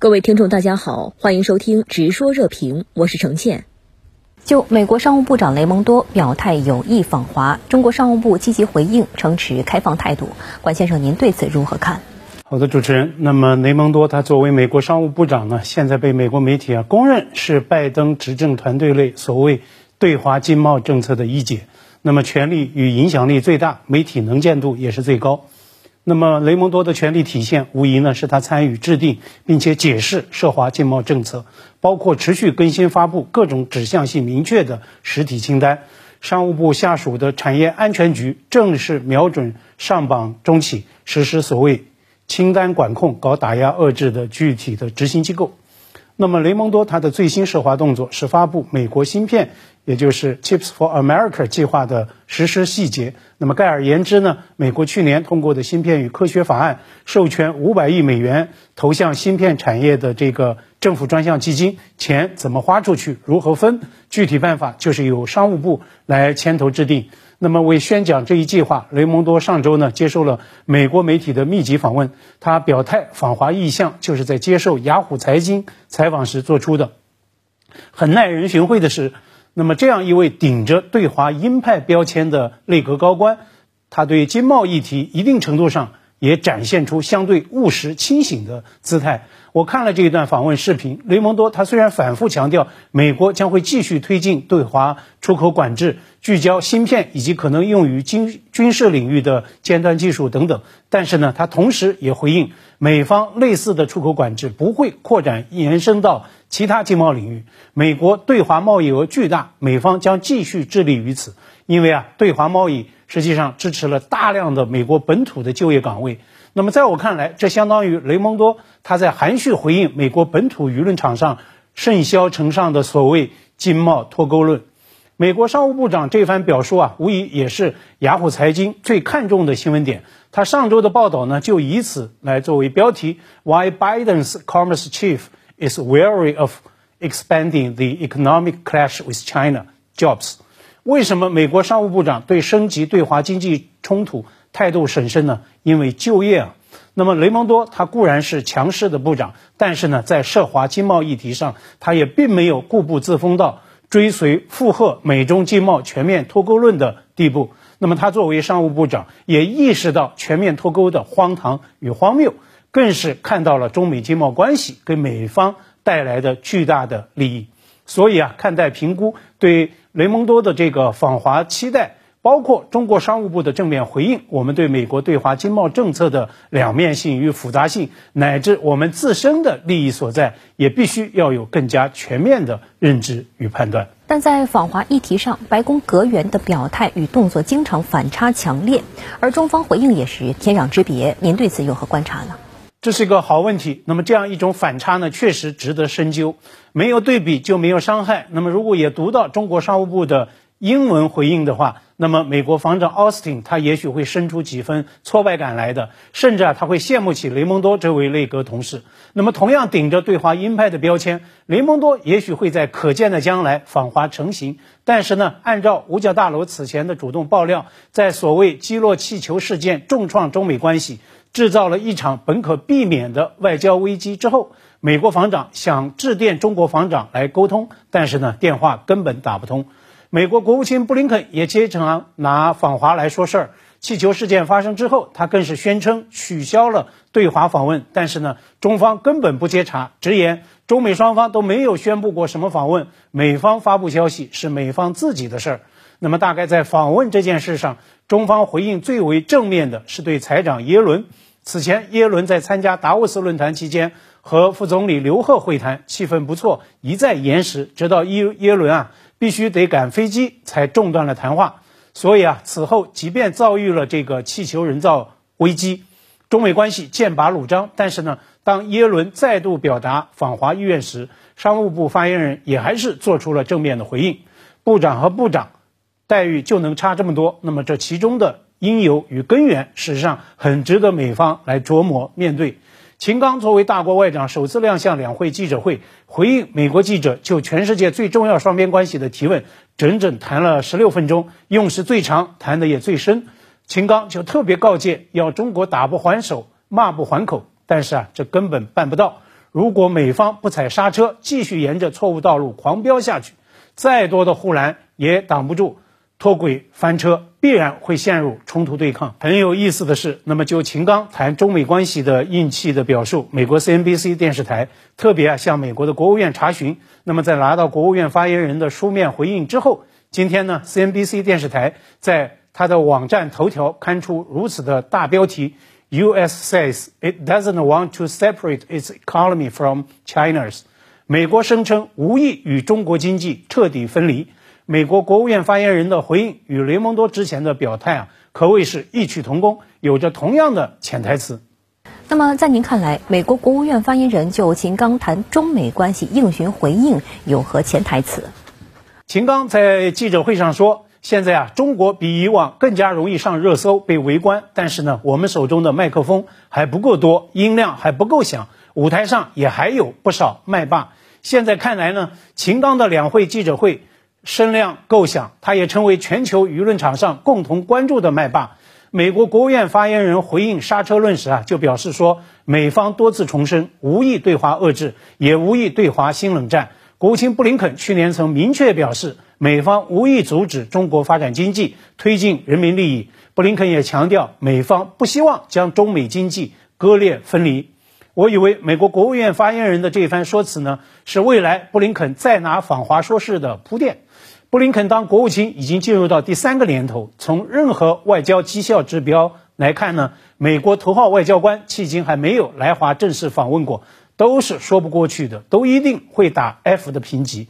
各位听众，大家好，欢迎收听《直说热评》，我是程倩。就美国商务部长雷蒙多表态有意访华，中国商务部积极回应，称持开放态度。管先生，您对此如何看？好的，主持人。那么雷蒙多他作为美国商务部长呢，现在被美国媒体啊公认是拜登执政团队内所谓对华经贸政策的一姐，那么权力与影响力最大，媒体能见度也是最高。那么，雷蒙多的权力体现，无疑呢是他参与制定并且解释涉华经贸政策，包括持续更新发布各种指向性明确的实体清单。商务部下属的产业安全局正式瞄准上榜中企实施所谓清单管控、搞打压遏制的具体的执行机构。那么，雷蒙多他的最新涉华动作是发布美国芯片。也就是 Chips for America 计划的实施细节。那么，概而言之呢，美国去年通过的芯片与科学法案，授权五百亿美元投向芯片产业的这个政府专项基金，钱怎么花出去，如何分，具体办法就是由商务部来牵头制定。那么，为宣讲这一计划，雷蒙多上周呢接受了美国媒体的密集访问，他表态访华意向就是在接受雅虎财经采访时做出的。很耐人寻味的是。那么，这样一位顶着对华鹰派标签的内阁高官，他对经贸议题一定程度上也展现出相对务实、清醒的姿态。我看了这一段访问视频，雷蒙多他虽然反复强调美国将会继续推进对华出口管制，聚焦芯片以及可能用于军军事领域的尖端技术等等，但是呢，他同时也回应美方类似的出口管制不会扩展延伸到其他经贸领域。美国对华贸易额巨大，美方将继续致力于此，因为啊，对华贸易实际上支持了大量的美国本土的就业岗位。那么，在我看来，这相当于雷蒙多他在含蓄回应美国本土舆论场上甚嚣尘上的所谓经贸脱钩论。美国商务部长这番表述啊，无疑也是雅虎财经最看重的新闻点。他上周的报道呢，就以此来作为标题：Why Biden's Commerce Chief is wary of expanding the economic clash with China jobs？为什么美国商务部长对升级对华经济冲突？态度审慎呢？因为就业啊。那么雷蒙多他固然是强势的部长，但是呢，在涉华经贸议题上，他也并没有固步自封到追随附和美中经贸全面脱钩论的地步。那么他作为商务部长，也意识到全面脱钩的荒唐与荒谬，更是看到了中美经贸关系给美方带来的巨大的利益。所以啊，看待评估对雷蒙多的这个访华期待。包括中国商务部的正面回应，我们对美国对华经贸政策的两面性与复杂性，乃至我们自身的利益所在，也必须要有更加全面的认知与判断。但在访华议题上，白宫阁员的表态与动作经常反差强烈，而中方回应也是天壤之别。您对此有何观察呢？这是一个好问题。那么这样一种反差呢，确实值得深究。没有对比就没有伤害。那么如果也读到中国商务部的英文回应的话，那么，美国防长奥斯汀他也许会生出几分挫败感来的，甚至啊，他会羡慕起雷蒙多这位内阁同事。那么，同样顶着对华鹰派的标签，雷蒙多也许会在可见的将来访华成型。但是呢，按照五角大楼此前的主动爆料，在所谓击落气球事件重创中美关系，制造了一场本可避免的外交危机之后，美国防长想致电中国防长来沟通，但是呢，电话根本打不通。美国国务卿布林肯也经常拿访华来说事儿。气球事件发生之后，他更是宣称取消了对华访问。但是呢，中方根本不接茬，直言中美双方都没有宣布过什么访问，美方发布消息是美方自己的事儿。那么，大概在访问这件事上，中方回应最为正面的是对财长耶伦。此前，耶伦在参加达沃斯论坛期间和副总理刘鹤会谈，气氛不错，一再延时，直到耶耶伦啊。必须得赶飞机才中断了谈话，所以啊，此后即便遭遇了这个气球人造危机，中美关系剑拔弩张。但是呢，当耶伦再度表达访华意愿时，商务部发言人也还是做出了正面的回应。部长和部长待遇就能差这么多？那么这其中的因由与根源，事实上很值得美方来琢磨面对。秦刚作为大国外长首次亮相两会记者会，回应美国记者就全世界最重要双边关系的提问，整整谈了十六分钟，用时最长，谈的也最深。秦刚就特别告诫，要中国打不还手，骂不还口。但是啊，这根本办不到。如果美方不踩刹车，继续沿着错误道路狂飙下去，再多的护栏也挡不住脱轨翻车，必然会陷入冲突对抗。很有意思的是，那么就秦刚谈中美关系的硬气的表述，美国 CNBC 电视台特别啊向美国的国务院查询。那么在拿到国务院发言人的书面回应之后，今天呢，CNBC 电视台在他的网站头条刊出如此的大标题：“U.S. says it doesn't want to separate its economy from China's。”美国声称无意与中国经济彻底分离。美国国务院发言人的回应与雷蒙多之前的表态啊，可谓是异曲同工，有着同样的潜台词。那么，在您看来，美国国务院发言人就秦刚谈中美关系应询回应有何潜台词？秦刚在记者会上说：“现在啊，中国比以往更加容易上热搜、被围观，但是呢，我们手中的麦克风还不够多，音量还不够响，舞台上也还有不少麦霸。现在看来呢，秦刚的两会记者会。”声量够响，他也成为全球舆论场上共同关注的麦霸。美国国务院发言人回应刹车论时啊，就表示说，美方多次重申无意对华遏制，也无意对华新冷战。国务卿布林肯去年曾明确表示，美方无意阻止中国发展经济，推进人民利益。布林肯也强调，美方不希望将中美经济割裂分离。我以为美国国务院发言人的这番说辞呢，是未来布林肯再拿访华说事的铺垫。布林肯当国务卿已经进入到第三个年头，从任何外交绩效指标来看呢，美国头号外交官迄今还没有来华正式访问过，都是说不过去的，都一定会打 F 的评级。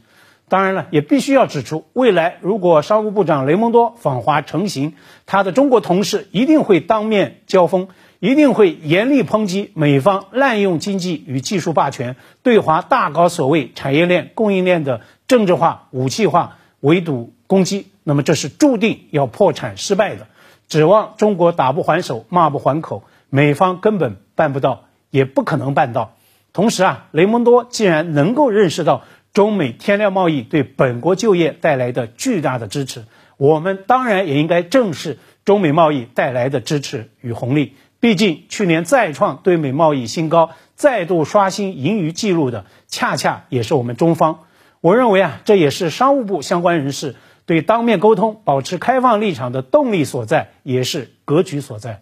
当然了，也必须要指出，未来如果商务部长雷蒙多访华成行，他的中国同事一定会当面交锋，一定会严厉抨击美方滥用经济与技术霸权，对华大搞所谓产业链、供应链的政治化、武器化。围堵攻击，那么这是注定要破产失败的。指望中国打不还手，骂不还口，美方根本办不到，也不可能办到。同时啊，雷蒙多既然能够认识到中美天量贸易对本国就业带来的巨大的支持，我们当然也应该正视中美贸易带来的支持与红利。毕竟去年再创对美贸易新高，再度刷新盈余记录的，恰恰也是我们中方。我认为啊，这也是商务部相关人士对当面沟通、保持开放立场的动力所在，也是格局所在。